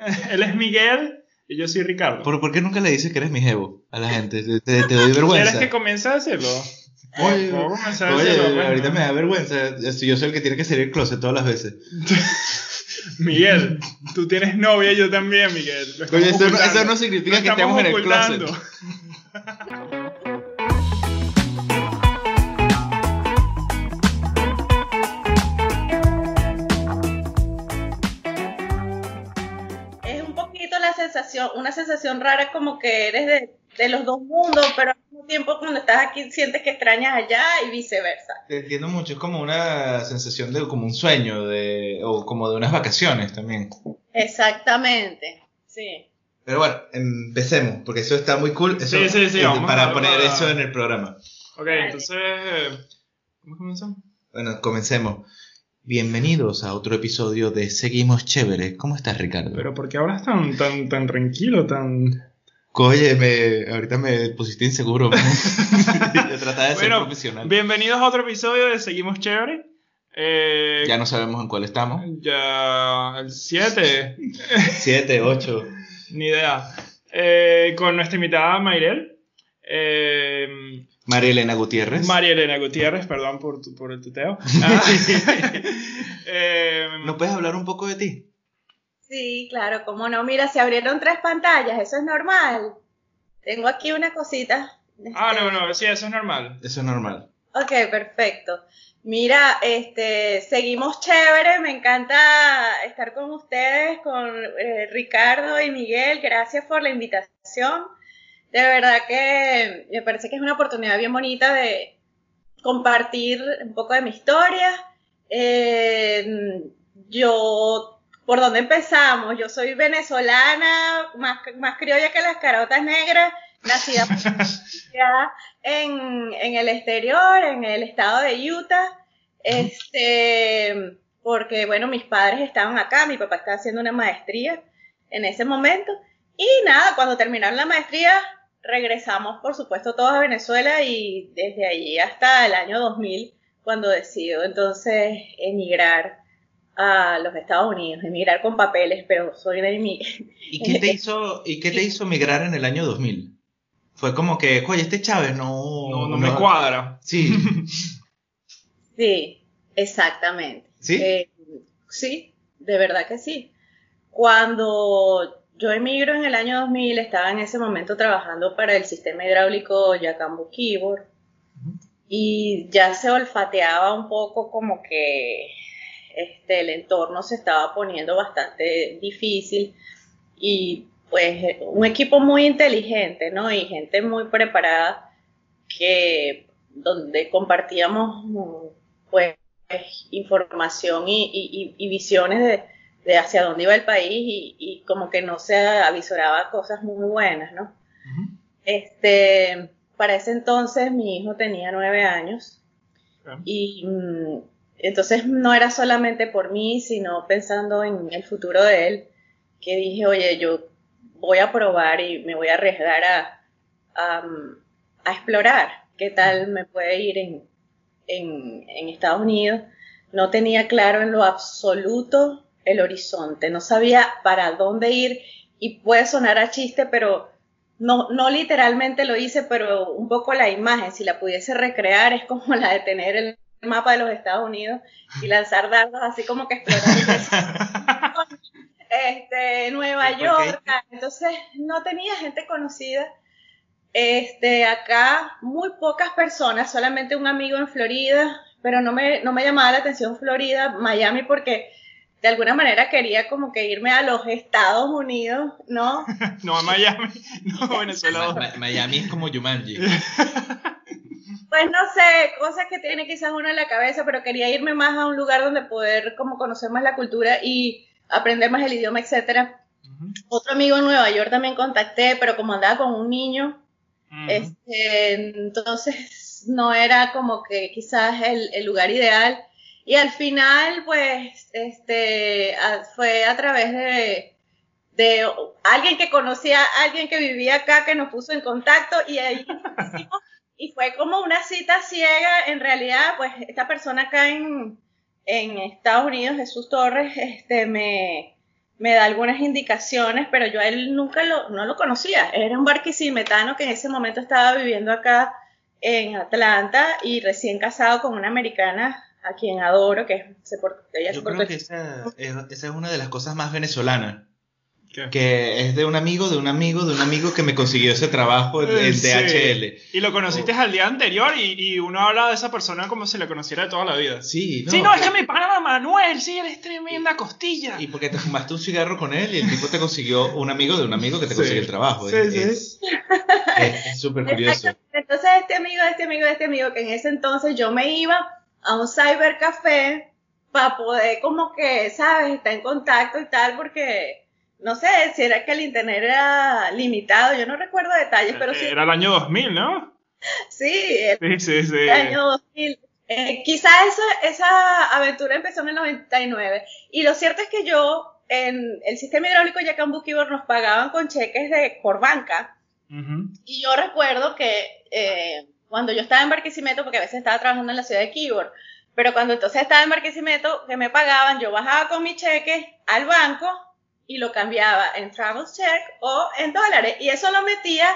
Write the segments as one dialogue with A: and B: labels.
A: así.
B: Él es Miguel y yo soy Ricardo.
A: ¿Por, por qué nunca le dices que eres mi jevo a la gente? Te, te- te doy vergüenza.
B: ¿Quieres que comience a decirlo?
A: Oye,
B: a
A: oye,
B: pues,
A: ahorita me da vergüenza. Yo soy el que tiene que salir del closet todas las veces.
B: Miguel, tú tienes novia y yo también, Miguel.
A: Oye, eso no, eso no significa
B: Lo
A: que estemos en el closet.
C: Sensación, una sensación rara como que eres de, de los dos mundos, pero al mismo tiempo cuando estás aquí sientes que extrañas allá y viceversa.
A: Te entiendo mucho, es como una sensación de como un sueño de, o como de unas vacaciones también.
C: Exactamente, sí.
A: Pero bueno, empecemos, porque eso está muy cool. Eso,
B: Sí, sí, sí,
A: eh,
B: vamos a
A: para
B: darle
A: poner
B: para-
A: eso en el programa.
B: Ok, entonces. eh, ¿Cómo comenzamos?
A: Bueno, comencemos. Bienvenidos a otro episodio de Seguimos Chévere. ¿Cómo estás, Ricardo?
B: Pero ¿por qué hablas tan, tan, tan tranquilo, tan.
A: Oye, me, ahorita me pusiste inseguro. Yo trataba de ser
B: Bueno,
A: profesional.
B: bienvenidos a otro episodio de Seguimos Chévere. Eh,
A: Ya no sabemos en cuál estamos.
B: Ya. El 7.
A: Siete, ocho.
B: Ni idea. Eh, con nuestra invitada Mayrel. Eh,
A: María Elena Gutiérrez.
B: María Elena Gutiérrez, perdón por, tu- por el tuteo. Ah. Eh,
A: ¿Nos puedes hablar un poco de ti?
C: Sí, claro, cómo no. Mira, se abrieron tres pantallas, eso es normal. Tengo aquí una cosita.
B: ah, no, no, sí, eso es normal.
A: Eso es normal.
C: Ok, perfecto. Mira, este, seguimos chévere, me encanta estar con ustedes, con eh, Ricardo y Miguel, gracias por la invitación. De verdad que me parece que es una oportunidad bien bonita de compartir un poco de mi historia. Eh, yo, ¿por dónde empezamos? Yo soy venezolana, más, más criolla que las carotas negras, nacida en, en el exterior, en el estado de Utah, este, porque bueno, mis padres estaban acá, mi papá estaba haciendo una maestría en ese momento, y nada, cuando terminaron la maestría, regresamos, por supuesto, todos a Venezuela y desde allí hasta el año 2000, cuando decido entonces emigrar a los Estados Unidos, emigrar con papeles, pero soy una inmigrante.
A: ¿Y qué te hizo, y qué te hizo migrar en el año 2000? Fue como que, oye, este Chávez no...
B: No, no me cuadra.
A: Sí,
C: Sí, exactamente.
A: ¿Sí?
C: Eh, sí, de verdad que sí. Cuando yo emigro en el año 2000, estaba en ese momento trabajando para el sistema hidráulico Yacambu Kibor y ya se olfateaba un poco como que este, el entorno se estaba poniendo bastante difícil. Y pues un equipo muy inteligente, ¿no? Y gente muy preparada que donde compartíamos pues información y, y- y- y visiones de, de hacia dónde iba el país y, y como que no se avisoraba cosas muy buenas, ¿no? Este, para ese entonces mi hijo tenía nueve años y mm, entonces no era solamente por mí, sino pensando en el futuro de él, que dije, oye, yo voy a probar y me voy a arriesgar a, a, mm, a explorar qué tal me puede ir en, en, en Estados Unidos. No tenía claro en lo absoluto el horizonte, no sabía para dónde ir y puede sonar a chiste, pero no, no literalmente lo hice, pero un poco la imagen, si la pudiese recrear, es como la de tener el mapa de los Estados Unidos y lanzar dardos así como que explorar este, Nueva. York. Entonces no tenía gente conocida. Este, acá muy pocas personas, solamente un amigo en Florida, pero no me, no me llamaba la atención Florida, Miami, porque de alguna manera quería como que irme a los Estados Unidos, ¿no?
B: No a Miami, no a Venezuela.
A: Ma- Miami es como Jumanji.
C: Pues no sé, cosas que tiene quizás uno en la cabeza, pero quería irme más a un lugar donde poder como conocer más la cultura y aprender más el idioma, etcétera. Otro amigo en Nueva York también contacté, pero como andaba con un niño, este, entonces no era como que quizás el, el lugar ideal. Y al final, pues, este, a- fue a través de, de alguien que conocía a alguien que vivía acá que nos puso en contacto y ahí hicimos, y fue como una cita ciega. En realidad, pues, esta persona acá en, en Estados Unidos, Jesús Torres, este, me, me da algunas indicaciones, pero yo a él nunca lo, no lo conocía. Era un barquisimetano que en ese momento estaba viviendo acá en Atlanta y recién casado con una americana a quien adoro, que es
A: ella Yo creo que esa, esa es una de las cosas más venezolanas que es de un amigo, de un amigo, de un amigo que me consiguió ese trabajo en, DHL.
B: Y lo conociste al día anterior y, uno habla de esa persona como si la conociera de toda la vida.
A: Sí,
B: no. Sí, no, es que mi pana Manuel, sí, él es tremenda costilla.
A: Y porque te fumaste un cigarro con él y el tipo te consiguió un amigo de un amigo que te consiguió el trabajo. Sí, es, Es súper curioso.
C: Entonces este amigo, este amigo, este amigo, que en ese entonces yo me iba a un cybercafé para poder como que, ¿sabes? Estar en contacto y tal, porque no sé si era que el internet era limitado, yo no recuerdo detalles, pero sí.
B: Era el año 2000, ¿no?
C: Sí,
B: el, sí, sí,
C: el año 2000. Eh, quizá esa, esa aventura empezó en el 99. Y lo cierto es que yo, en el sistema hidráulico Yacambú Keyboard nos pagaban con cheques de por banca. Y yo recuerdo que eh, cuando yo estaba en Barquisimeto, porque a veces estaba trabajando en la ciudad de Keyboard, pero cuando entonces estaba en Barquisimeto, que me pagaban, yo bajaba con mi cheque al banco y lo cambiaba en travel check o en dólares. Y eso lo metía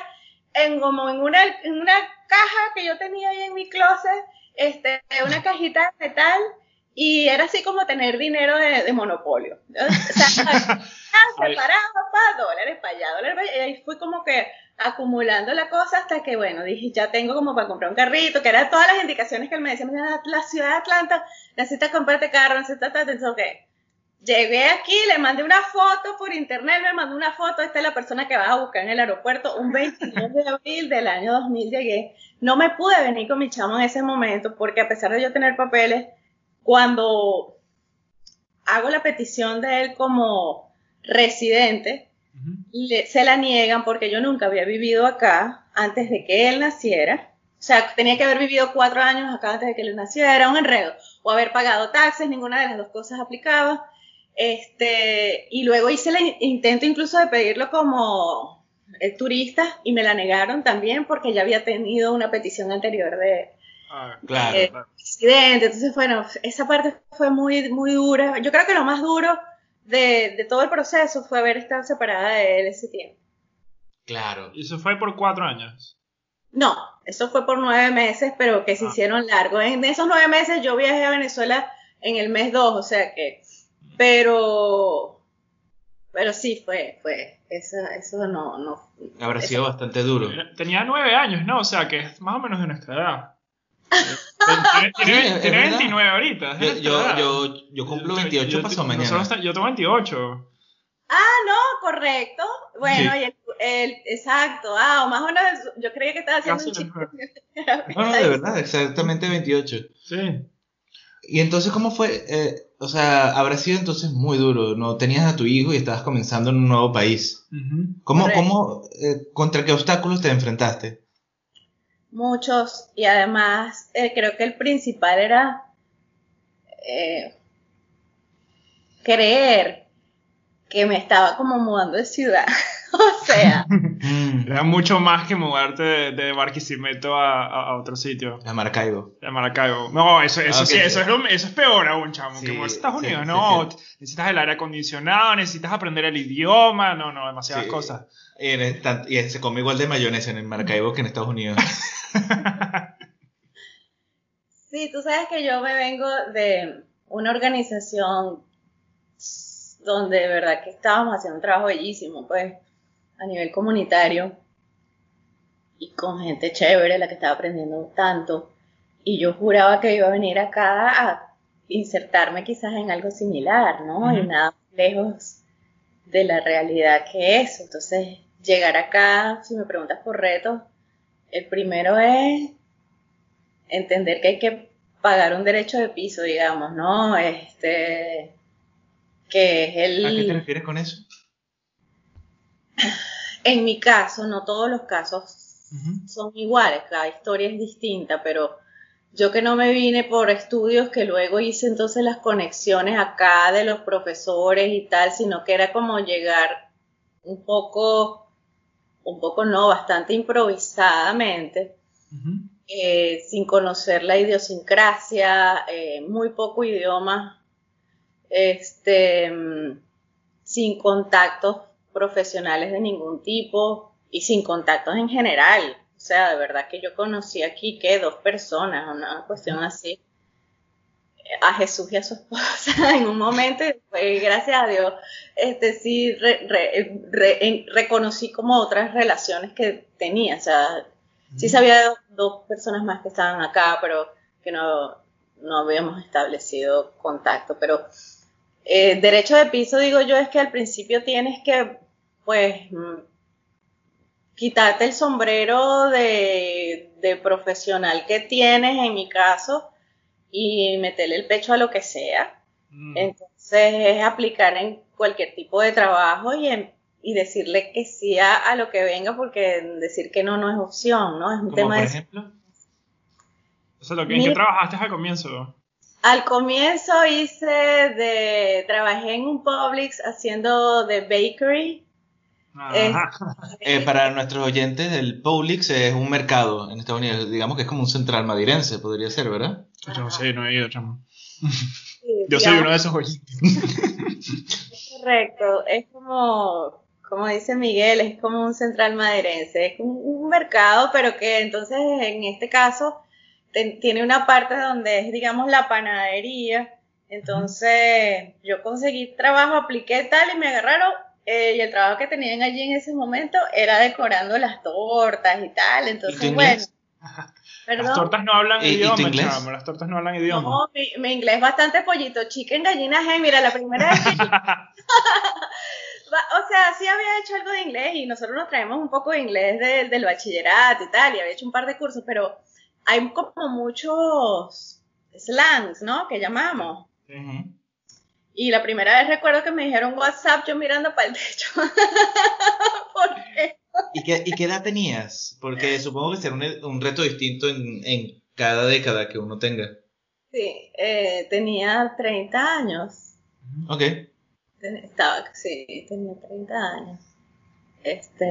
C: en como en una, en una caja que yo tenía ahí en mi closet, este, una cajita de metal, y era así como tener dinero de, monopolio. O sea, separado para dólares para allá, dólares para allá, y ahí fui como que acumulando la cosa hasta que, bueno, dije, ya tengo como para comprar un carrito, que eran todas las indicaciones que él me decía, la ciudad de Atlanta, necesitas comprarte carro, necesitas, entonces, ok, Llegué aquí, le mandé una foto por internet, me mandó una foto, esta es la persona que vas a buscar en el aeropuerto, un 22 de abril del año 2000 llegué. No me pude venir con mi chamo en ese momento porque a pesar de yo tener papeles, cuando hago la petición de él como residente, se la niegan porque yo nunca había vivido acá antes de que él naciera. O sea, tenía que haber vivido cuatro años acá antes de que él naciera, era un enredo. O haber pagado taxes, ninguna de las dos cosas aplicaba. Este, y luego hice el intento incluso de pedirlo como el turista y me la negaron también porque ya había tenido una petición anterior de,
A: ah, claro.
C: Entonces, bueno, esa parte fue muy, muy dura. Yo creo que lo más duro de, de todo el proceso fue haber estado separada de él ese tiempo.
A: Claro.
B: ¿Y eso fue por cuatro años?
C: No, eso fue por nueve meses, pero que se ah. hicieron largos. En esos nueve meses yo viajé a Venezuela en el mes dos, o sea que pero, pero sí, fue, fue, eso, eso no, no.
A: Habrá sido bastante duro.
B: Tenía nueve años, ¿no? O sea, que es más o menos de nuestra edad. tiene, 29 ahorita.
A: Yo, yo, yo, yo, cumplo 28 pasó mañana.
B: yo tengo 28.
C: Ah, no, correcto. Bueno, y el, exacto. Ah, o más o menos, yo creía que estaba haciendo un chiste.
A: No, no, de verdad, exactamente 28.
B: Sí.
A: Y entonces, ¿cómo fue? Eh, o sea, habrá sido entonces muy duro, ¿no? Tenías a tu hijo y estabas comenzando en un nuevo país. ¿Cómo, cómo eh, contra qué obstáculos te enfrentaste?
C: Muchos, y además eh, creo que el principal era creer que me estaba como mudando de ciudad. o sea.
B: Era mucho más que mudarte de, de Barquisimeto a, a, otro sitio.
A: A Maracaibo.
B: A Maracaibo. No, eso, eso sí, eso es, eso es peor aún, chamo. que mudarse a Estados Unidos, no. necesitas el aire acondicionado, necesitas aprender el idioma, no, no, demasiadas cosas.
A: Y, y, se come igual de mayonesa en el Maracaibo que en Estados Unidos.
C: sí, tú sabes que yo me vengo de una organización donde de verdad que estábamos haciendo un trabajo bellísimo, pues a nivel comunitario y con gente chévere, la que estaba aprendiendo tanto. Y yo juraba que iba a venir acá a insertarme quizás en algo similar, ¿no? Y nada lejos de la realidad que es. Entonces, llegar acá, si me preguntas por retos, el primero es entender que hay que pagar un derecho de piso, digamos, ¿no? Este, que es el...
A: ¿A qué te refieres con eso?
C: En mi caso, no todos los casos son iguales, cada historia es distinta, pero yo que no me vine por estudios que luego hice entonces las conexiones acá de los profesores y tal, sino que era como llegar un poco, un poco no, bastante improvisadamente, eh, sin conocer la idiosincrasia, eh, muy poco idioma, este sin contactos profesionales de ningún tipo y sin contactos en general. O sea, de verdad que yo conocí aquí que dos personas, una cuestión así, a Jesús y a su esposa en un momento y después, gracias a Dios, este sí reconocí como otras relaciones que tenía. O sea, sí sabía de dos, personas más que estaban acá, pero que no, no habíamos establecido contacto. Pero eh, derecho de piso, digo yo, es que al principio tienes que, pues, quitarte el sombrero de, de profesional que tienes, en mi caso, y meterle el pecho a lo que sea. Mm. Entonces es aplicar en cualquier tipo de trabajo y, y decirle que sí a, lo que venga porque decir que no no es opción, ¿no? Es un tema
B: por ejemplo? O sea, ¿en qué trabajaste al comienzo?
C: Al comienzo hice de, trabajé en un Publix haciendo de bakery.
A: Eh, para nuestros oyentes, el Publix es un mercado en Estados Unidos, digamos que es como un central madirense, podría ser, ¿verdad?
B: Yo no sé, no he ido, chamo. Yo soy uno de esos oyentes.
C: Correcto, es como, como dice Miguel, es como un central madeirense, es un, mercado, pero que entonces en este caso tiene una parte donde es, digamos, la panadería. Entonces yo conseguí trabajo, apliqué tal y me agarraron. Eh, y el trabajo que tenían allí en ese momento era decorando las tortas y tal. Entonces, bueno.
B: Las tortas no hablan idioma, chamo. Las tortas no hablan idioma.
C: No, mi, inglés es bastante pollito. Chicken, gallina, hey, mira, la primera vez que... o sea, sí había hecho algo de inglés y nosotros nos traemos un poco de inglés del bachillerato y tal, y había hecho un par de cursos, pero hay como muchos slangs, ¿no? Que llamamos. Y la primera vez recuerdo que me dijeron WhatsApp yo mirando para el techo.
A: ¿Por qué? ¿Y qué, ¿Y qué edad tenías? Porque supongo que será un, reto distinto en, en, cada década que uno tenga.
C: Sí, eh, tenía 30 años.
A: Ok.
C: Estaba, sí, tenía 30 años. Este,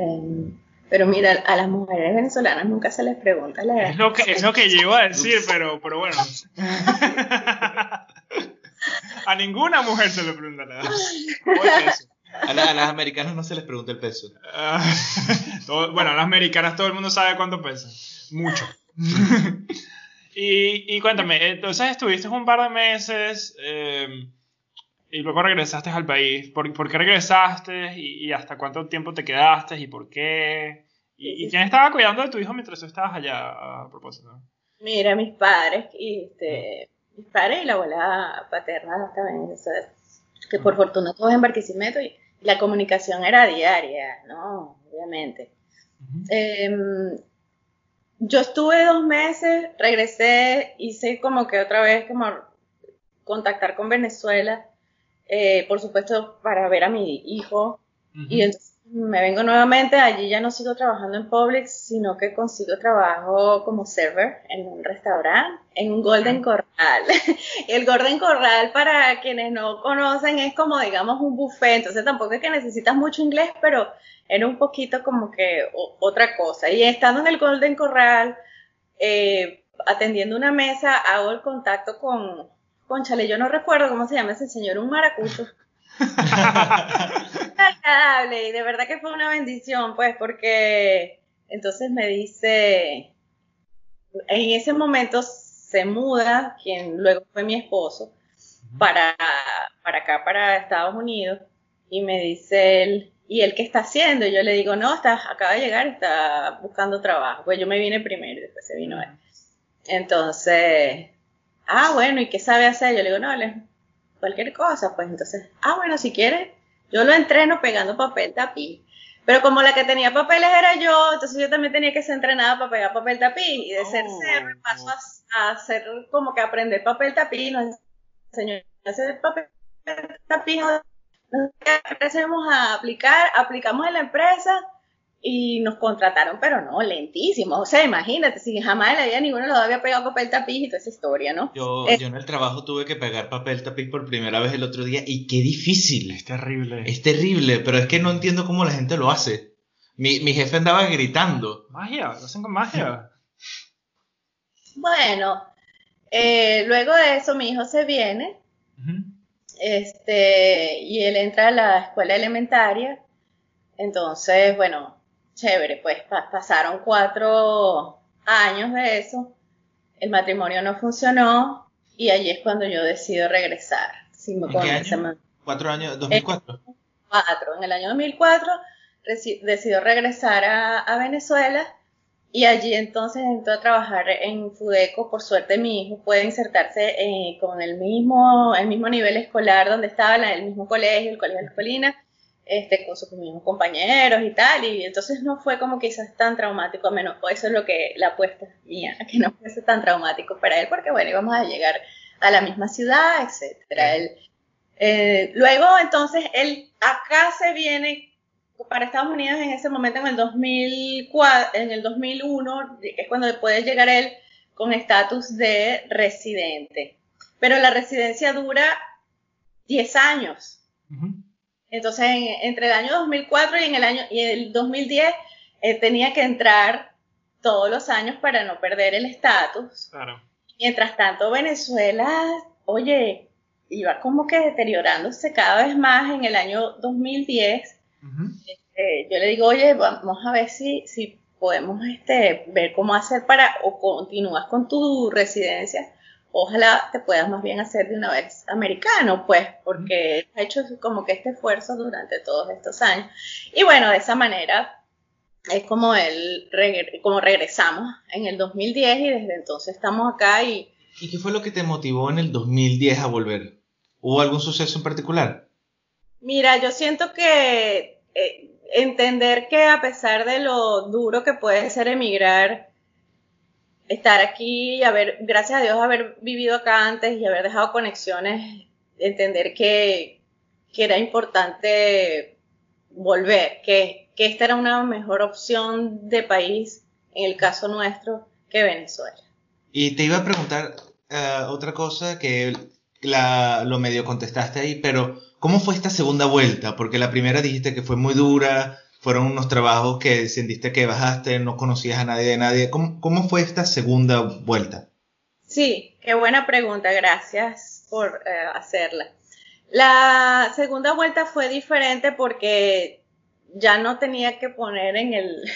C: pero mira, a las mujeres venezolanas nunca se les pregunta la edad.
B: Es lo que, es lo que yo iba a decir, pero, pero bueno. a ninguna mujer se le pregunta la edad.
A: A, las americanas no se les pregunta el peso. Ah,
B: bueno, a las americanas todo el mundo sabe cuánto pesa. Mucho. y, y, cuéntame, entonces estuviste un par de meses eh, y luego regresaste al país. ¿Por, por qué regresaste y, hasta cuánto tiempo te quedaste y por qué? ¿Y, quién estaba cuidando de tu hijo mientras tú estabas allá a propósito?
C: Mira, mis padres, y este, mis padres y la abuela paterna también, que por fortuna todos en Barquisimeto y la comunicación era diaria, ¿no? Obviamente. Em, yo estuve dos meses, regresé, hice como que otra vez como contactar con Venezuela, eh, por supuesto para ver a mi hijo, y entonces me vengo nuevamente, allí ya no sigo trabajando en Publix, sino que consigo trabajo como server en un restaurante, en un Golden Corral. el Golden Corral, para quienes no conocen, es como, digamos, un buffet, entonces tampoco es que necesitas mucho inglés, pero era un poquito como que otra cosa. Y estando en el Golden Corral, eh, atendiendo una mesa, hago el contacto con, con Chale, yo no recuerdo cómo se llama ese señor, un maracucho. Agradable y de verdad que fue una bendición, pues, porque entonces me dice, en ese momento se muda, quien luego fue mi esposo, para, para acá, para Estados Unidos, y me dice él, ¿y él qué está haciendo? Y yo le digo, no, está, acaba de llegar, está buscando trabajo. Pues yo me vine primero y después se vino él. Entonces, ah, bueno, ¿y qué sabe hacer? Yo le digo, no, le cualquier cosa, pues entonces, ah, bueno, si quieres, yo lo entreno pegando papel tapiz. Pero como la que tenía papeles era yo, entonces yo también tenía que ser entrenada para pegar papel tapiz. Y de ser oh. ser paso a, hacer como que aprender papel tapiz, nos enseñó a hacer papel tapiz. Empecemos a aplicar, aplicamos en la empresa y nos contrataron, pero no, lentísimo. O sea, imagínate, si jamás en la vida ninguno lo había pegado papel tapiz y toda esa historia, ¿no?
A: Yo, yo en el trabajo tuve que pegar papel tapiz por primera vez el otro día y qué difícil.
B: Es terrible.
A: Es terrible, pero es que no entiendo cómo la gente lo hace. Mi, mi jefe andaba gritando.
B: Magia, lo hacen con magia.
C: Bueno, eh, luego de eso mi hijo se viene Este, y él entra a la escuela elementaria. Entonces, bueno, chévere, pues pasaron cuatro años de eso. El matrimonio no funcionó y allí es cuando yo decido regresar.
A: ¿En qué año? ¿Cuatro años? ¿2004?
C: Cuatro. En el año 2004 decidió regresar a, Venezuela y allí entonces entró a trabajar en Fudeco. Por suerte mi hijo puede insertarse eh, con el mismo, el mismo nivel escolar donde estaba, en el mismo colegio, el colegio de la escuelina, este, con sus mismos compañeros y tal. Y entonces no fue como quizás tan traumático, menos eso es lo que la apuesta mía, que no fuese tan traumático para él, porque bueno, íbamos a llegar a la misma ciudad, etcétera. Eh, luego entonces él acá se viene para Estados Unidos en ese momento, en el, 2004, en el 2001, es cuando puede llegar él con estatus de residente. Pero la residencia dura 10 años. Entonces, entre el año 2004 y, en el, año, y el 2010, eh, tenía que entrar todos los años para no perder el estatus. Mientras tanto, Venezuela, oye, iba como que deteriorándose cada vez más en el año 2010 este, yo le digo, oye, vamos a ver si, si podemos este, ver cómo hacer para, o continúas con tu residencia, ojalá te puedas más bien hacer de una vez americano, pues, porque ha hecho como que este esfuerzo durante todos estos años. Y bueno, de esa manera es como él, como regresamos en el 2010 y desde entonces estamos acá y...
A: ¿Y qué fue lo que te motivó en el 2010 a volver? ¿Hubo algún suceso en particular?
C: Mira, yo siento que eh, entender que a pesar de lo duro que puede ser emigrar, estar aquí y haber, gracias a Dios, haber vivido acá antes y haber dejado conexiones, entender que, era importante volver, que, esta era una mejor opción de país, en el caso nuestro, que Venezuela.
A: Y te iba a preguntar eh, otra cosa que la, lo medio contestaste ahí, pero ¿Cómo fue esta segunda vuelta? Porque la primera dijiste que fue muy dura, fueron unos trabajos que sentiste que bajaste, no conocías a nadie de nadie. ¿Cómo, fue esta segunda vuelta?
C: Sí, qué buena pregunta, gracias por eh, hacerla. La segunda vuelta fue diferente porque ya no tenía que poner en el...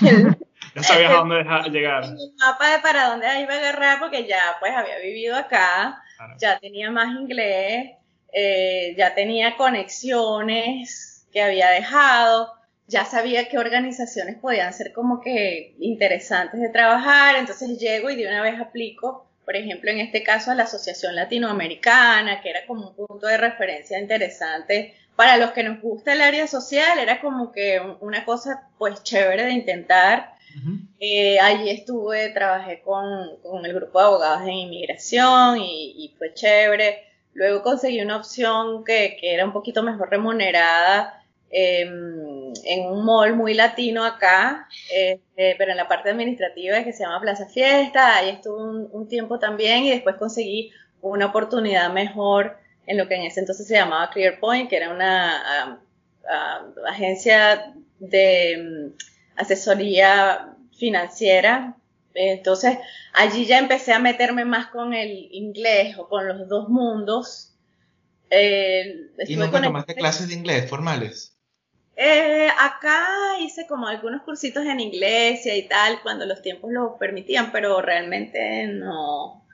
B: ya sabías a dónde llegar.
C: En el mapa de para dónde iba a agarrar porque ya pues había vivido acá, ya tenía más inglés, eh, ya tenía conexiones que había dejado, ya sabía qué organizaciones podían ser como que interesantes de trabajar, entonces llego y de una vez aplico, por ejemplo, en este caso a la Asociación Latinoamericana, que era como un punto de referencia interesante para los que nos gusta el área social, era como que una cosa pues chévere de intentar. Eh, allí estuve, trabajé con, con, el grupo de abogados en inmigración y, y fue chévere. Luego conseguí una opción que, era un poquito mejor remunerada em, en un mall muy latino acá, este, pero en la parte administrativa que se llama Plaza Fiesta. Ahí estuve un, tiempo también y después conseguí una oportunidad mejor en lo que en ese entonces se llamaba ClearPoint, que era una agencia de em, asesoría financiera entonces, allí ya empecé a meterme más con el inglés o con los dos mundos.
A: Eh, ¿Y nunca tomaste clases de inglés formales?
C: Eh, acá hice como algunos cursitos en inglés y tal, cuando los tiempos lo permitían, pero realmente no.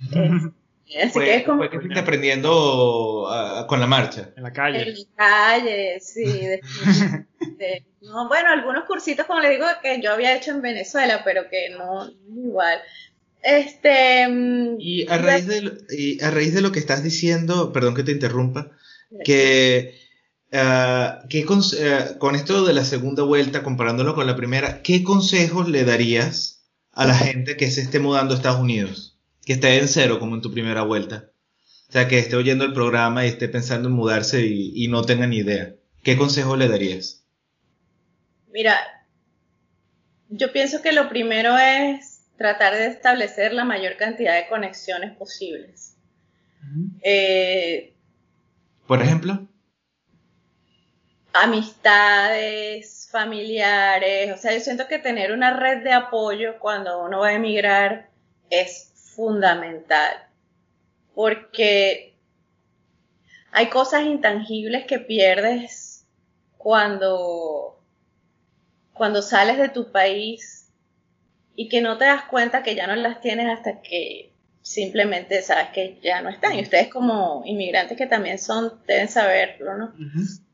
A: Así fue, que es como... que fuiste aprendiendo ah, con la marcha.
B: En la calle.
C: En la calle, sí. no, bueno, algunos cursitos, como le digo, que yo había hecho en Venezuela, pero que no, igual. Este.
A: Y a, raíz de, y a raíz de lo que estás diciendo, perdón que te interrumpa, que, ah, ah, con esto de la segunda vuelta, comparándolo con la primera, ¿qué consejos le darías a la gente que se esté mudando a Estados Unidos? que esté en cero como en tu primera vuelta. O sea, que esté oyendo el programa y esté pensando en mudarse y, no tenga ni idea. ¿Qué consejo le darías?
C: Mira, yo pienso que lo primero es tratar de establecer la mayor cantidad de conexiones posibles.
A: Eh, Por ejemplo.
C: Amistades, familiares. O sea, yo siento que tener una red de apoyo cuando uno va a emigrar es fundamental, porque hay cosas intangibles que pierdes cuando, cuando sales de tu país y que no te das cuenta que ya no las tienes hasta que simplemente sabes que ya no están. Y ustedes como inmigrantes que también son, deben saberlo, ¿no?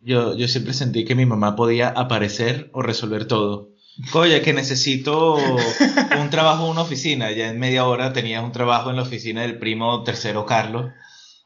A: yo, yo siempre sentí que mi mamá podía aparecer o resolver todo. Oye, que necesito un trabajo en una oficina. Ya en media hora tenías un trabajo en la oficina del primo tercero Carlos.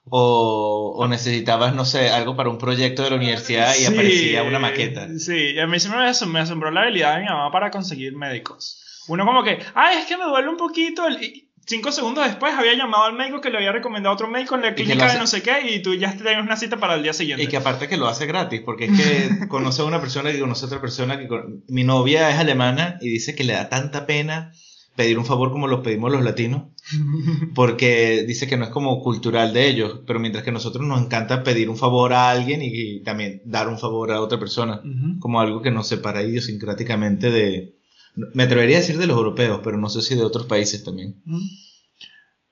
A: O, o necesitabas, no sé, algo para un proyecto de la universidad y aparecía una maqueta.
B: Sí, a mí siempre me, me asombró la habilidad de mi mamá para conseguir médicos. Uno como que, ay, es que me duele un poquito. El cinco segundos después había llamado al médico que le había recomendado otro médico en la clínica de no sé qué y tú ya tenías una cita para el día siguiente.
A: Y que aparte que lo hace gratis, porque es que conoce a una persona que conoce a otra persona que mi novia es alemana y dice que le da tanta pena pedir un favor como lo pedimos los latinos, porque dice que no es como cultural de ellos, pero mientras que a nosotros nos encanta pedir un favor a alguien y, también dar un favor a otra persona, como algo que nos separa idiosincráticamente de, me atrevería a decir de los europeos, pero no sé si de otros países también.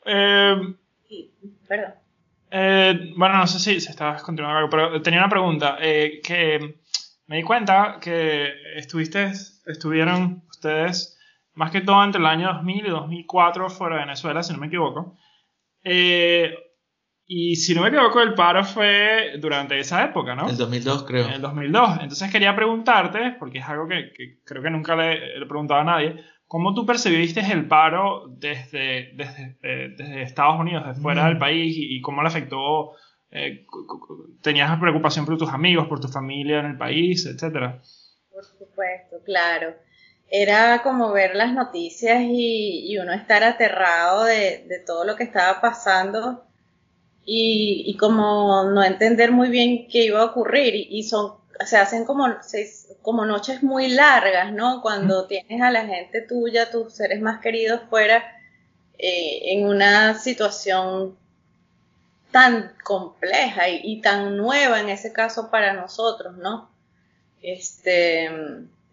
B: Eh,
C: Perdón.
B: Eh, bueno, no sé si, se estabas continuando algo, pero tenía una pregunta. Eh, que me di cuenta que estuviste, estuvieron ustedes más que todo entre el año 2000 y 2004 fuera de Venezuela, si no me equivoco. Eh, y si no me equivoco, el paro fue durante esa época, ¿no?
A: El 2002, creo.
B: El 2002. Entonces quería preguntarte, porque es algo que, creo que nunca le, he preguntado a nadie, ¿cómo tú percibiste el paro desde, desde, eh, Estados Unidos, desde fuera del mm. país, y, cómo le afectó? Eh, ¿Tenías preocupación por tus amigos, por tu familia en el país, etcétera?
C: Por supuesto, claro. Era como ver las noticias y, uno estar aterrado de, de todo lo que estaba pasando y, como no entender muy bien qué iba a ocurrir y, son se hacen como como noches muy largas no cuando tienes a la gente tuya tus seres más queridos fuera eh, en una situación tan compleja y, tan nueva en ese caso para nosotros no este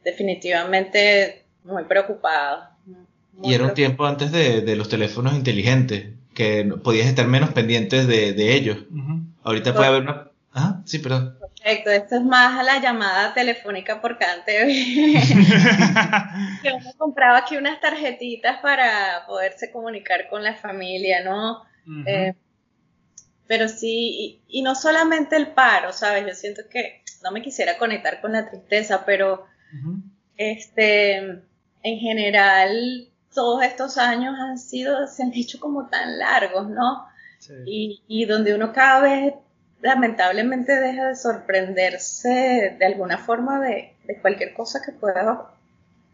C: definitivamente muy preocupado
A: y era un tiempo antes de, de los teléfonos inteligentes que podías estar menos pendientes de, de ellos. Ahorita puede haber una... Ah, sí, perdón.
C: Perfecto, esto es más a la llamada telefónica por cante. que uno compraba aquí unas tarjetitas para poderse comunicar con la familia, ¿no? Eh, pero sí, y, no solamente el paro, ¿sabes? Yo siento que no me quisiera conectar con la tristeza, pero este, en general todos estos años han sido, se han hecho como tan largos, ¿no? Y, y donde uno cada vez lamentablemente deja de sorprenderse de alguna forma de, cualquier cosa que pueda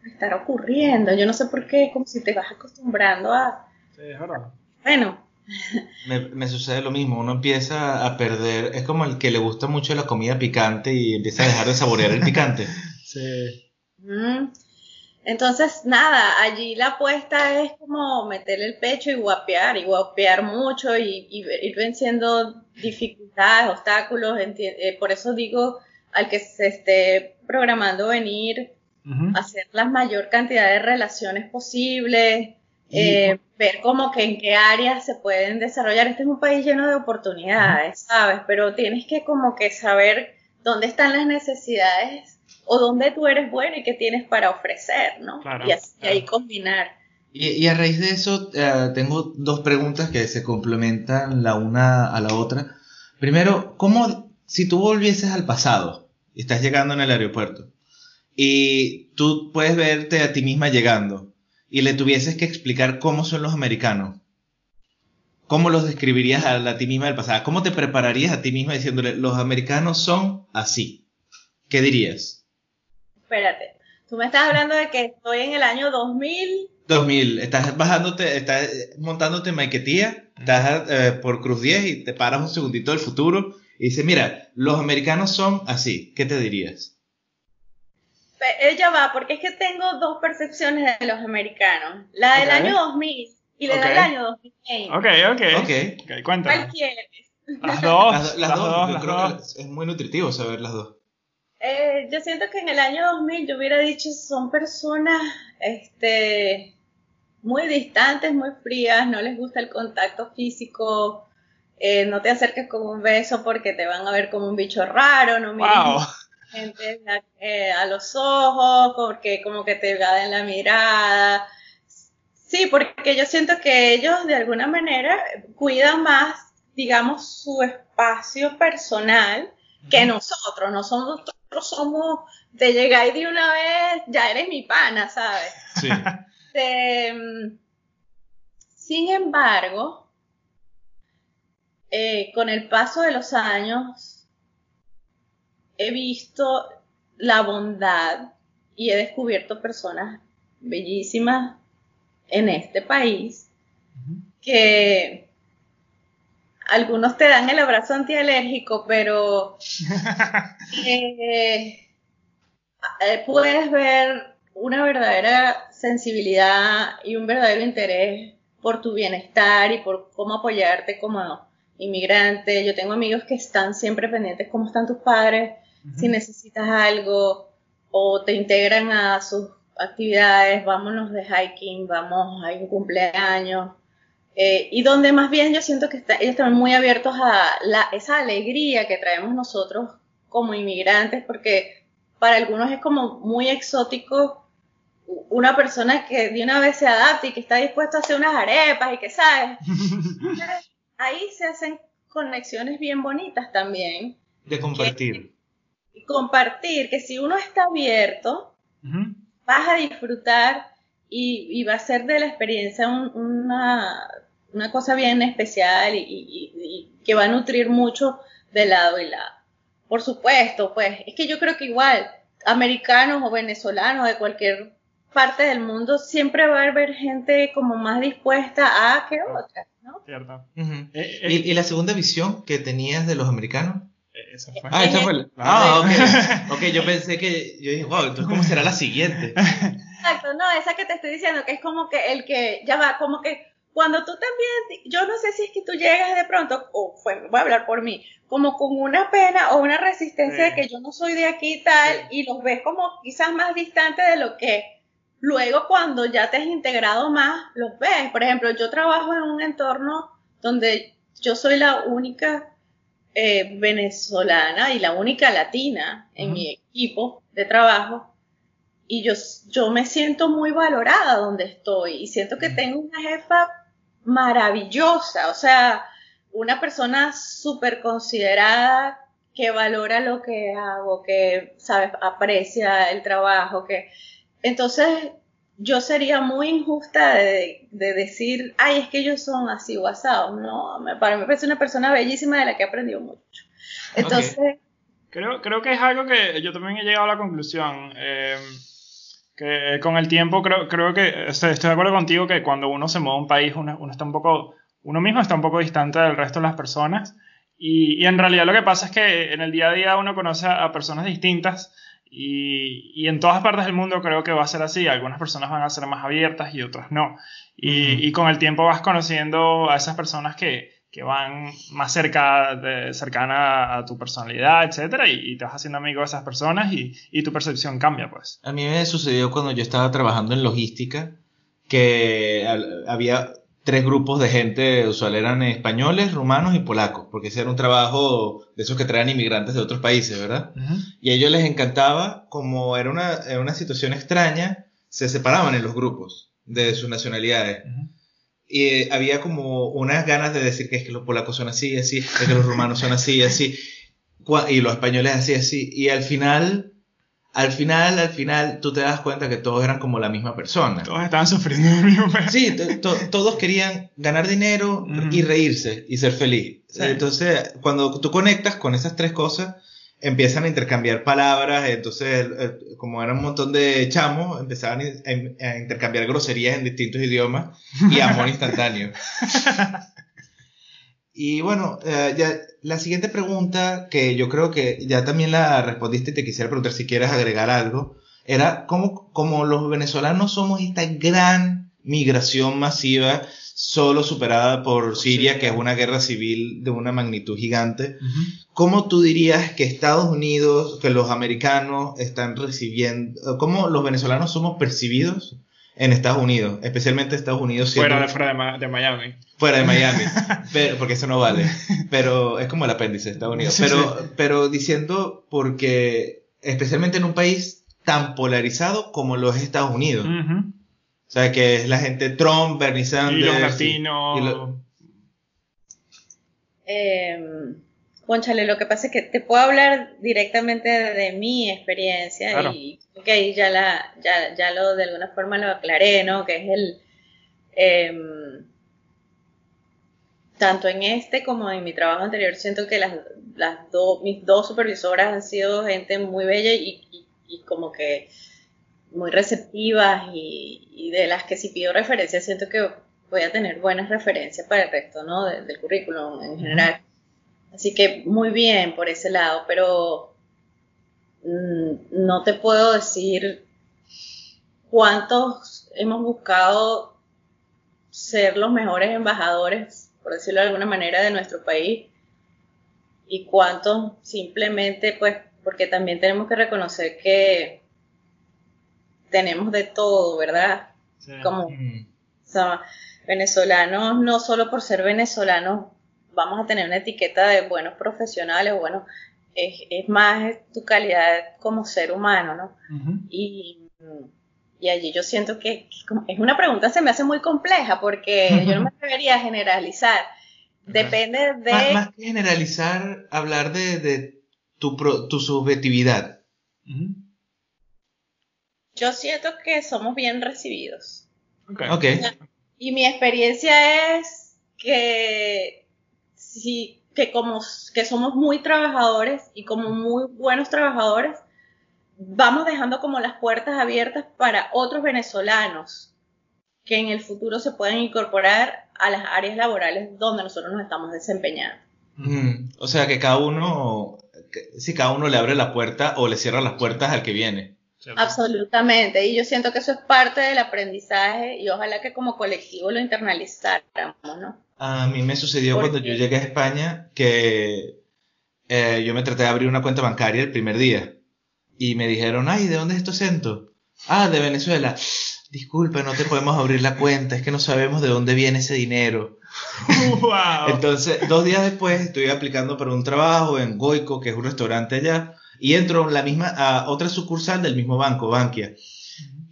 C: estar ocurriendo. Yo no sé por qué, como si te vas acostumbrando a...
B: Sí.
C: Bueno.
A: Me, me, sucede lo mismo, uno empieza a perder, es como el que le gusta mucho la comida picante y empieza a dejar de saborear el picante.
B: Sí.
C: Entonces, nada, allí la apuesta es como meterle el pecho y guapear, y guapear mucho y, ir venciendo dificultades, obstáculos. Eh, por eso digo al que se esté programando venir, hacer la mayor cantidad de relaciones posibles, eh, ver como que en qué áreas se pueden desarrollar. Este es un país lleno de oportunidades, ¿sabes? Pero tienes que como que saber dónde están las necesidades o dónde tú eres bueno y qué tienes para ofrecer, ¿no? y así ahí combinar.
A: Y, a raíz de eso, eh, tengo dos preguntas que se complementan la una a la otra. Primero, ¿cómo, si tú volvieses al pasado y estás llegando en el aeropuerto y tú puedes verte a ti misma llegando y le tuvieses que explicar cómo son los americanos, ¿cómo los describirías a, a ti misma del pasado? ¿Cómo te prepararías a ti misma diciéndole, los americanos son así? ¿Qué dirías?
C: Espérate. Tú me estás hablando de que estoy en el año 2000.
A: 2000, estás bajándote, estás montándote en Maiquetía, estás eh, por Cruz 10 y te paras un segundito del futuro y dices, mira, los americanos son así, ¿qué te dirías?
C: Ella va, porque es que tengo dos percepciones de los americanos, la del año 2000 y la del año 2020.
B: Ok, ok.
A: okay.
C: ¿Cuál quieres?
B: Las dos.
A: Las, dos, yo creo que es muy nutritivo saber las dos.
C: Eh, yo siento que en el año 2000 yo hubiera dicho son personas este, muy distantes, muy frías, no les gusta el contacto físico, eh, no te acerques con un beso porque te van a ver como un bicho raro, no mires gente eh, a los ojos porque como que te en la mirada. Sí, porque yo siento que ellos de alguna manera cuidan más, digamos, su espacio personal que nosotros. Nosotros somos de llegar y de una vez, ya eres mi pana, ¿sabes? Sí. Mm, sin embargo, eh, con el paso de los años, he visto la bondad y he descubierto personas bellísimas en este país que algunos te dan el abrazo antialérgico, pero eh, eh, puedes ver una verdadera sensibilidad y un verdadero interés por tu bienestar y por cómo apoyarte como inmigrante. Yo tengo amigos que están siempre pendientes cómo están tus padres, si necesitas algo o te integran a sus actividades, vámonos de hiking, vamos a un cumpleaños. Eh, y donde más bien yo siento que ellos están muy abiertos a esa alegría que traemos nosotros como inmigrantes, porque para algunos es como muy exótico una persona que de una vez se adapta y que está dispuesto a hacer unas arepas y que sabe. Ahí se hacen conexiones bien bonitas también.
A: De compartir.
C: y compartir, que si uno está abierto, vas a disfrutar y, va a ser de la experiencia una, una, cosa bien especial y, y, que va a nutrir mucho de lado y lado. Por supuesto, pues es que yo creo que igual americanos o venezolanos de cualquier parte del mundo siempre va a haber gente como más dispuesta a que otras, ¿no? Cierto.
A: Eh, eh, ¿Y, la segunda visión que tenías de los americanos?
B: Eh, esa fue.
A: Ah, esa fue. Ah, ok. ok, yo pensé que. Yo dije, wow, entonces, ¿cómo será la siguiente?
C: Exacto, no, esa que te estoy diciendo, que es como que el que. Ya va, como que cuando tú también. Yo no sé si es que tú llegas de pronto, o fue, voy a hablar por mí, como con una pena o una resistencia de que yo no soy de aquí y tal, y los ves como quizás más distantes de lo que Luego, cuando ya te has integrado más, los ves. Por ejemplo, yo trabajo en un entorno donde yo soy la única eh, venezolana y la única latina en mi equipo de trabajo. Y yo, yo me siento muy valorada donde estoy y siento que tengo una jefa maravillosa, o sea, una persona súper considerada que valora lo que hago, que, sabes, aprecia el trabajo, que entonces, yo sería muy injusta de, decir, ay, es que ellos son así guasados. No, para mí me parece una persona bellísima de la que he aprendido mucho. Entonces...
B: Creo, creo que es algo que yo también he llegado a la conclusión. Eh, que con el tiempo creo, creo que estoy, de acuerdo contigo que cuando uno se mueve a un país, uno, está un poco, uno mismo está un poco distante del resto de las personas. Y, y, en realidad lo que pasa es que en el día a día uno conoce a personas distintas y, en todas partes del mundo creo que va a ser así. Algunas personas van a ser más abiertas y otras no. Y, con el tiempo vas conociendo a esas personas que, van más cerca de, cercana a tu personalidad, etcétera, y, te vas haciendo amigo de esas personas y, tu percepción cambia, pues.
A: A mí me sucedió cuando yo estaba trabajando en logística que había tres grupos de gente, usual eran españoles, rumanos y polacos, porque ese era un trabajo de esos que traen inmigrantes de otros países, ¿verdad? Y a ellos les encantaba, como era una, una, situación extraña, se separaban en los grupos de sus nacionalidades. Eh, había como unas ganas de decir que es que los polacos son así, así, es que los rumanos son así, así, y los españoles así, así. Y al final al final, al final, tú te das cuenta que todos eran como la misma persona.
B: Todos estaban sufriendo el mismo
A: Sí, todos querían ganar dinero y reírse y ser feliz. Entonces, cuando tú conectas con esas tres cosas, empiezan a intercambiar palabras, entonces, como eran un montón de chamos, empezaban a intercambiar groserías en distintos idiomas y amor instantáneo. Y bueno, eh, ya, la siguiente pregunta, que yo creo que ya también la respondiste y te quisiera preguntar si quieres agregar algo, era cómo, como los venezolanos somos esta gran migración masiva, solo superada por Siria, que es una guerra civil de una magnitud gigante, ¿cómo tú dirías que Estados Unidos, que los americanos están recibiendo, cómo los venezolanos somos percibidos en Estados Unidos, especialmente Estados Unidos.
B: Fuera, de, fuera de, Miami.
A: Fuera de Miami, pero, porque eso no vale. Pero es como el apéndice de Estados Unidos. pero, pero diciendo porque, especialmente en un país tan polarizado como lo es Estados Unidos. O sea, que es la gente Trump, Bernie Sanders.
B: Y los latinos.
C: Em, Conchale, lo que pasa es que te puedo hablar directamente de, mi experiencia y que ahí ya, la, ya, ya lo de alguna forma lo aclaré, ¿no? Que es el... Em, tanto en este como en mi trabajo anterior, siento que las, las mis dos supervisoras han sido gente muy bella y, como que muy receptivas y, de las que si pido referencias siento que voy a tener buenas referencias para el resto, ¿no? del currículum en general. Así que muy bien por ese lado, pero mm, no te puedo decir cuántos hemos buscado ser los mejores embajadores, por decirlo de alguna manera, de nuestro país y cuántos simplemente, pues, porque también tenemos que reconocer que tenemos de todo, ¿verdad? Como mm. venezolanos, no solo por ser venezolanos, vamos a tener una etiqueta de buenos profesionales, bueno, es, más tu calidad como ser humano, ¿no? y, allí yo siento que es una pregunta, se me hace muy compleja porque yo no me atrevería a generalizar. Depende de...
A: Más, que generalizar, hablar de, tu, tu subjetividad.
C: Yo siento que somos bien recibidos.
A: Okay.
C: Y mi experiencia es que sí, que como que somos muy trabajadores y como muy buenos trabajadores, vamos dejando como las puertas abiertas para otros venezolanos que en el futuro se pueden incorporar a las áreas laborales donde nosotros nos estamos desempeñando.
A: O sea que cada uno, si cada uno le abre la puerta o le cierra las puertas al que viene.
C: Absolutamente, y yo siento que eso es parte del aprendizaje y ojalá que como colectivo lo internalizáramos, ¿no?
A: A mí me sucedió cuando yo llegué a España que eh, yo me traté de abrir una cuenta bancaria el primer día y me dijeron, ay, ¿de dónde es tu acento? Ah, de Venezuela. Disculpa, no te podemos abrir la cuenta, es que no sabemos de dónde viene ese dinero. Wow. Entonces, dos días después estoy aplicando para un trabajo en Goico, que es un restaurante allá, y entro en la misma, a otra sucursal del mismo banco, Bankia.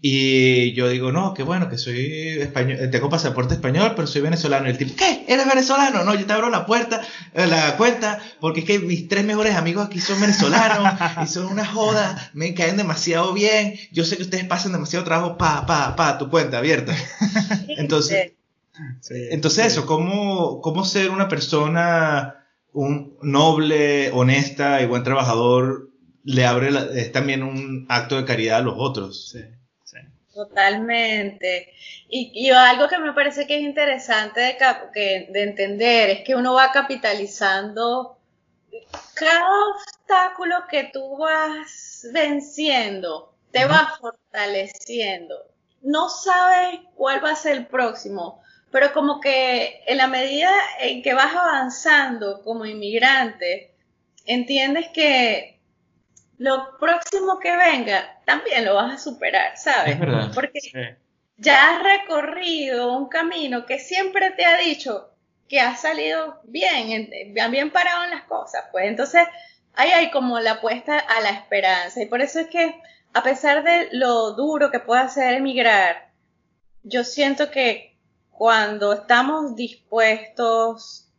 A: Y yo digo, no, qué bueno, que soy español, eh, tengo pasaporte español, pero soy venezolano. Y el tipo, ¿qué? ¿Eres venezolano? No, yo te abro la puerta, eh, la cuenta, porque es que mis tres mejores amigos aquí son venezolanos y son una joda, me caen demasiado bien. Yo sé que ustedes pasan demasiado trabajo, pa, pa, pa, tu cuenta abierta. Entonces, entonces eso, ¿cómo, ¿cómo ser una persona un noble, honesta y buen trabajador le abre es también un acto de caridad a los otros?
B: Sí.
C: Totalmente. Y, algo que me parece que es interesante de, que, de entender es que uno va capitalizando cada obstáculo que tú vas venciendo, te va fortaleciendo. No sabes cuál va a ser el próximo, pero como que en la medida en que vas avanzando como inmigrante, entiendes que lo próximo que venga también lo vas a superar, ¿sabes? Porque ya has recorrido un camino que siempre te ha dicho que has salido bien, bien parado en las cosas, pues. Entonces ahí hay como la apuesta a la esperanza. Y por eso es que a pesar de lo duro que pueda ser emigrar, yo siento que cuando estamos dispuestos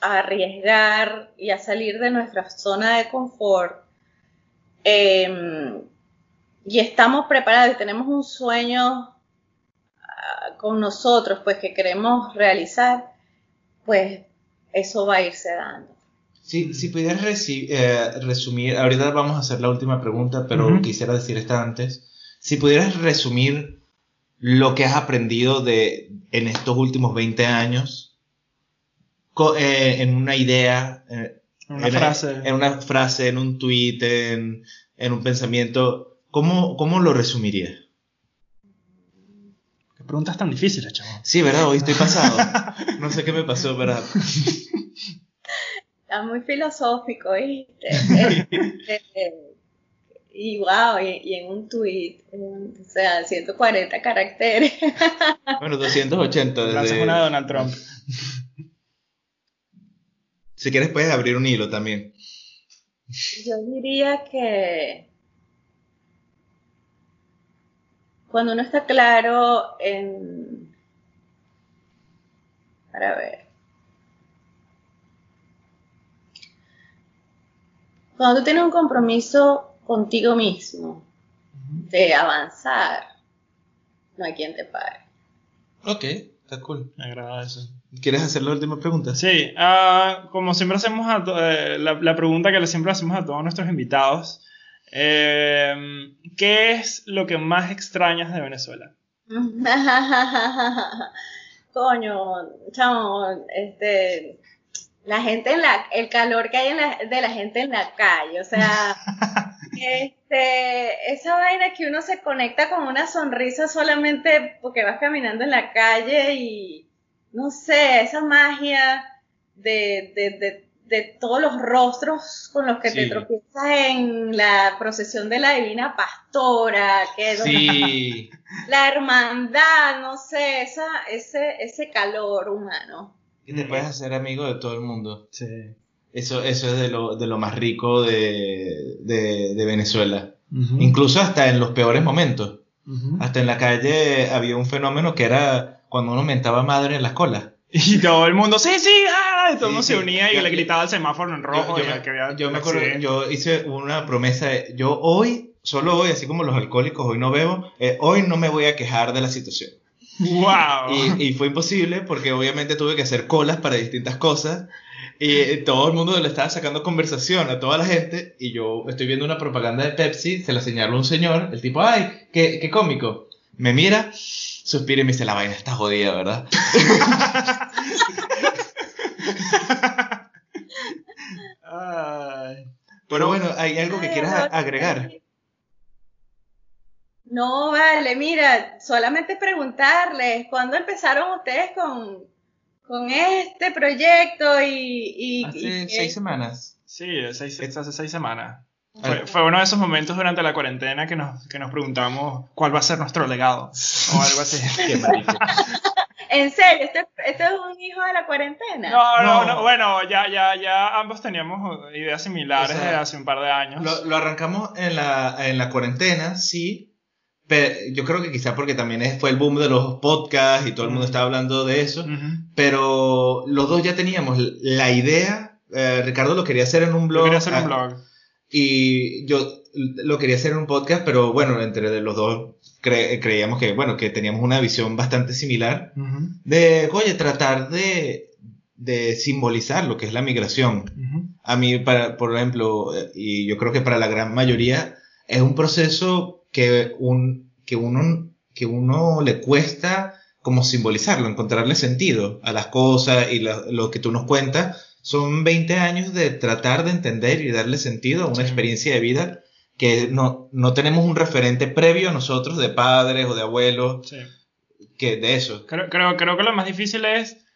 C: a arriesgar y a salir de nuestra zona de confort, Em, y estamos preparados y tenemos un sueño ah, con nosotros, pues que queremos realizar, pues eso va a irse dando.
A: Sí, si pudieras eh, resumir, ahorita vamos a hacer la última pregunta, pero quisiera decir esta antes. Si pudieras resumir lo que has aprendido de, en estos últimos 20 años, eh, en una idea, eh,
B: una frase.
A: En una frase, en un tweet, en, un pensamiento. ¿Cómo, ¿Cómo lo resumirías?
B: Qué preguntas tan difíciles, chavo.
A: Sí, ¿verdad? Hoy estoy pasado. no sé qué me pasó, ¿verdad?
C: Está muy filosófico, ¿viste? y wow, y, en un tweet, o sea, 140 caracteres.
A: Bueno, 280.
B: Desde... una de Donald Trump.
A: Si quieres puedes abrir un hilo también.
C: Yo diría que cuando uno está claro en... Para ver. Cuando tú tienes un compromiso contigo mismo de avanzar, no hay quien te pare.
A: Ok, está cool.
B: Me agrada eso.
A: ¿Quieres hacer la última pregunta?
B: Sí, uh, como siempre hacemos eh, la, la, pregunta que siempre hacemos a todos nuestros invitados, eh, ¿qué es lo que más extrañas de Venezuela?
C: Coño, chamo, este, la gente en la, el calor que hay en la, de la gente en la calle, o sea, este, esa vaina que uno se conecta con una sonrisa solamente porque vas caminando en la calle y no sé, esa magia de, de, de, todos los rostros con los que te tropiezas en la procesión de la Divina Pastora, que
A: sí.
C: la hermandad, no sé, esa, ese, ese calor humano.
A: Y te puedes hacer amigo de todo el mundo. Sí. Eso, eso es de lo, de lo más rico de, de, Venezuela. Incluso hasta en los peores momentos. Hasta en la calle había un fenómeno que era cuando uno mentaba madre en la cola.
B: Y todo el mundo, sí, sí, ah", y todo el mundo se unía y le gritaba al semáforo en rojo.
A: Yo, me acuerdo, yo hice una promesa, yo hoy, solo hoy, así como los alcohólicos, hoy no bebo, eh, hoy no me voy a quejar de la situación.
B: ¡Wow!
A: Y, y, fue imposible porque obviamente tuve que hacer colas para distintas cosas y eh, todo el mundo le estaba sacando conversación a toda la gente y yo estoy viendo una propaganda de Pepsi, se la señaló un señor, el tipo, ¡ay, qué, qué cómico! Me mira suspira y me dice, la vaina está jodida, ¿verdad? Pero bueno, ¿hay algo que quieras agregar?
C: No, vale, mira, solamente preguntarles, ¿cuándo empezaron ustedes con, con este proyecto? Y,
A: hace seis semanas.
B: Sí, seis, hace seis semames. Fue, uno de esos momentos durante la cuarentena que nos, que nos preguntamos cuál va a ser nuestro legado o algo así.
C: ¿En serio? ¿Este, ¿Este, es un hijo de la cuarentena?
B: No, no, no, bueno, ya, ya, ya ambos teníamos ideas similares hace un par de años.
A: Lo, lo, arrancamos en la, en la cuarentena, sí, pero yo creo que quizá porque también fue el boom de los podcasts y todo el mundo estaba hablando de eso, pero los dos ya teníamos la idea, eh, Ricardo lo quería hacer en un blog.
B: quería hacer un blog
A: y yo lo quería hacer en un podcast, pero bueno, entre los dos creíamos que, bueno, que teníamos una visión bastante similar de, oye, tratar de, de, simbolizar lo que es la migración. A mí, para, por ejemplo, y yo creo que para la gran mayoría, es un proceso que, un, que, uno, que uno le cuesta como simbolizarlo, encontrarle sentido a las cosas y lo que tú nos cuentas son 20 años de tratar de entender y darle sentido a una experiencia de vida que no, no tenemos un referente previo a nosotros de padres o de abuelos que de eso.
B: Creo, creo, creo, que lo más difícil es,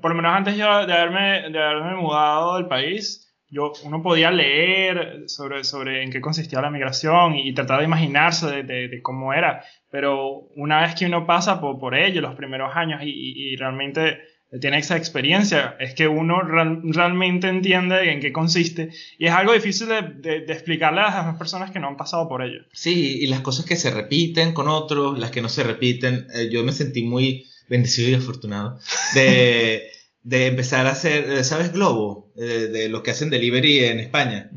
B: por lo menos antes yo de haberme, de haberme mudado del país, yo, uno podía leer sobre, sobre en qué consistía la migración y, tratar de imaginarse de, de, cómo era, pero una vez que uno pasa por, por ello, los primeros años, y, y realmente tiene esa experiencia, es que uno realmente entiende en qué consiste y es algo difícil de, de, explicarle a las demás personas que no han pasado por ello.
A: Sí, y las cosas que se repiten con otros, las que no se repiten, eh, yo me sentí muy bendecido y afortunado de, de empezar a hacer, eh, ¿sabes? Globo, eh, de, lo que hacen delivery en España.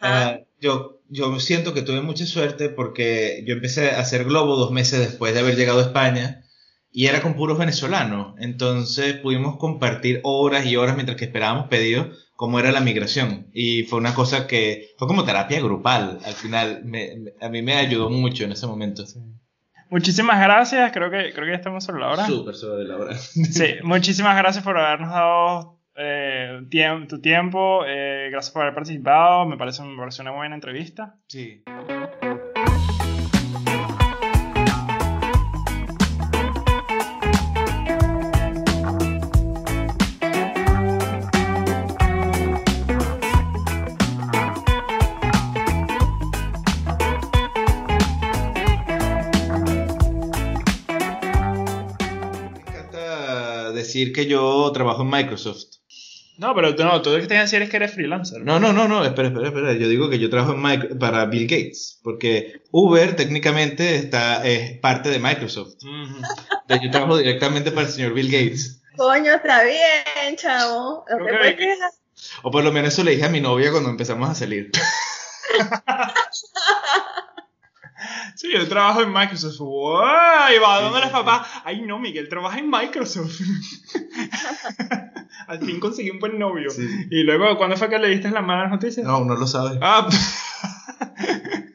A: Ah, yo, yo siento que tuve mucha suerte porque yo empecé a hacer Globo dos meses después de haber llegado a España y era con puros venezolanos. Entonces pudimos compartir horas y horas mientras que esperábamos pedidos cómo era la migración. Y fue una cosa que fue como terapia grupal. Al final, a mí me ayudó mucho en ese momento.
B: Muchísimas gracias. Creo que, creo que ya estamos sobre la hora.
A: Súper sobre la hora.
B: sí, muchísimas gracias por habernos dado eh, tu tiempo. Eh, gracias por haber participado. Me parece, me parece una buena entrevista.
A: Sí. Decir que yo trabajo en Microsoft.
B: No, pero tú no, tú lo que tienes que decir es que eres freelancer.
A: No, no, no, no, espera, espera, espera. Yo digo que yo trabajo en para Bill Gates, porque Uber técnicamente está, es parte de Microsoft. Entonces, yo trabajo directamente para el señor Bill Gates.
C: Coño, está bien, chavo. No
B: Creo
C: te
B: que-
C: puedes quejar.
A: O por lo menos eso le dije a mi novia cuando empezamos a salir.
B: Sí, yo trabajo en Microsoft. ¡Wow! ¿Y va? ¿Dónde
A: sí,
B: eres papá? Ay, no, Miguel, trabaja en Microsoft. Al fin conseguí un buen novio.
A: Sí.
B: Y luego, ¿cuándo fue que le diste las malas noticias?
A: No, no lo sabe.
B: Ah,